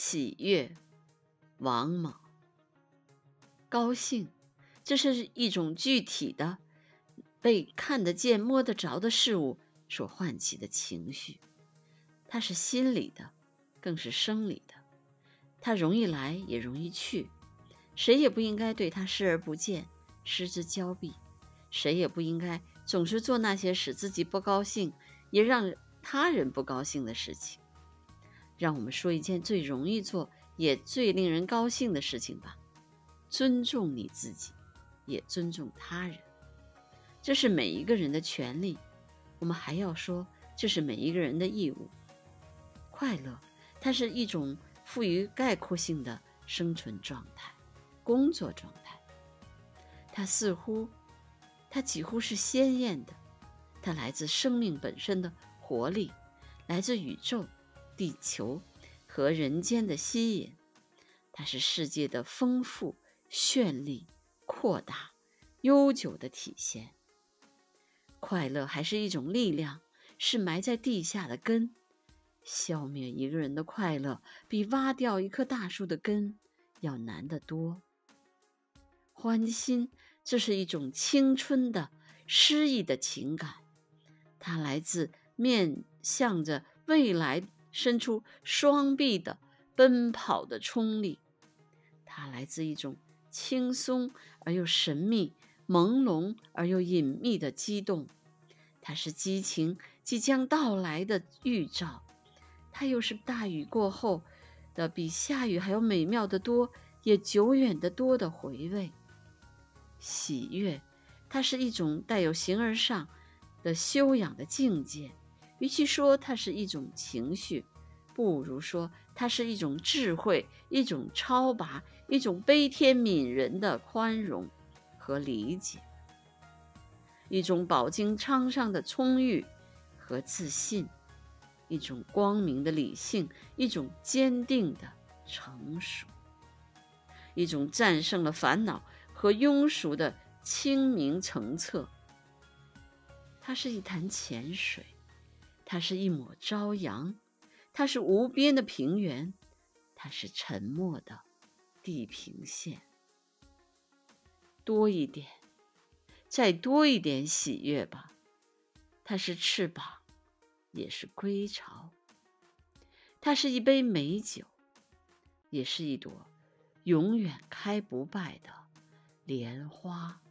喜悦，王莽。高兴，这是一种具体的、被看得见、摸得着的事物所唤起的情绪。它是心理的，更是生理的。它容易来，也容易去。谁也不应该对它视而不见、失之交臂。谁也不应该总是做那些使自己不高兴，也让他人不高兴的事情。让我们说一件最容易做也最令人高兴的事情吧：尊重你自己，也尊重他人。这是每一个人的权利。我们还要说，这是每一个人的义务。快乐，它是一种富于概括性的生存状态、工作状态。它似乎，它几乎是鲜艳的。它来自生命本身的活力，来自宇宙。地球和人间的吸引，它是世界的丰富、绚丽、扩大、悠久的体现。快乐还是一种力量，是埋在地下的根。消灭一个人的快乐，比挖掉一棵大树的根要难得多。欢欣，这是一种青春的、诗意的情感，它来自面向着未来。伸出双臂的奔跑的冲力，它来自一种轻松而又神秘、朦胧而又隐秘的激动。它是激情即将到来的预兆，它又是大雨过后的比下雨还要美妙的多，也久远的多的回味。喜悦，它是一种带有形而上的修养的境界。与其说它是一种情绪，不如说它是一种智慧，一种超拔，一种悲天悯人的宽容和理解，一种饱经沧桑的充裕和自信，一种光明的理性，一种坚定的成熟，一种战胜了烦恼和庸俗的清明澄澈。它是一潭浅水。它是一抹朝阳，它是无边的平原，它是沉默的地平线。多一点，再多一点喜悦吧。它是翅膀，也是归巢。它是一杯美酒，也是一朵永远开不败的莲花。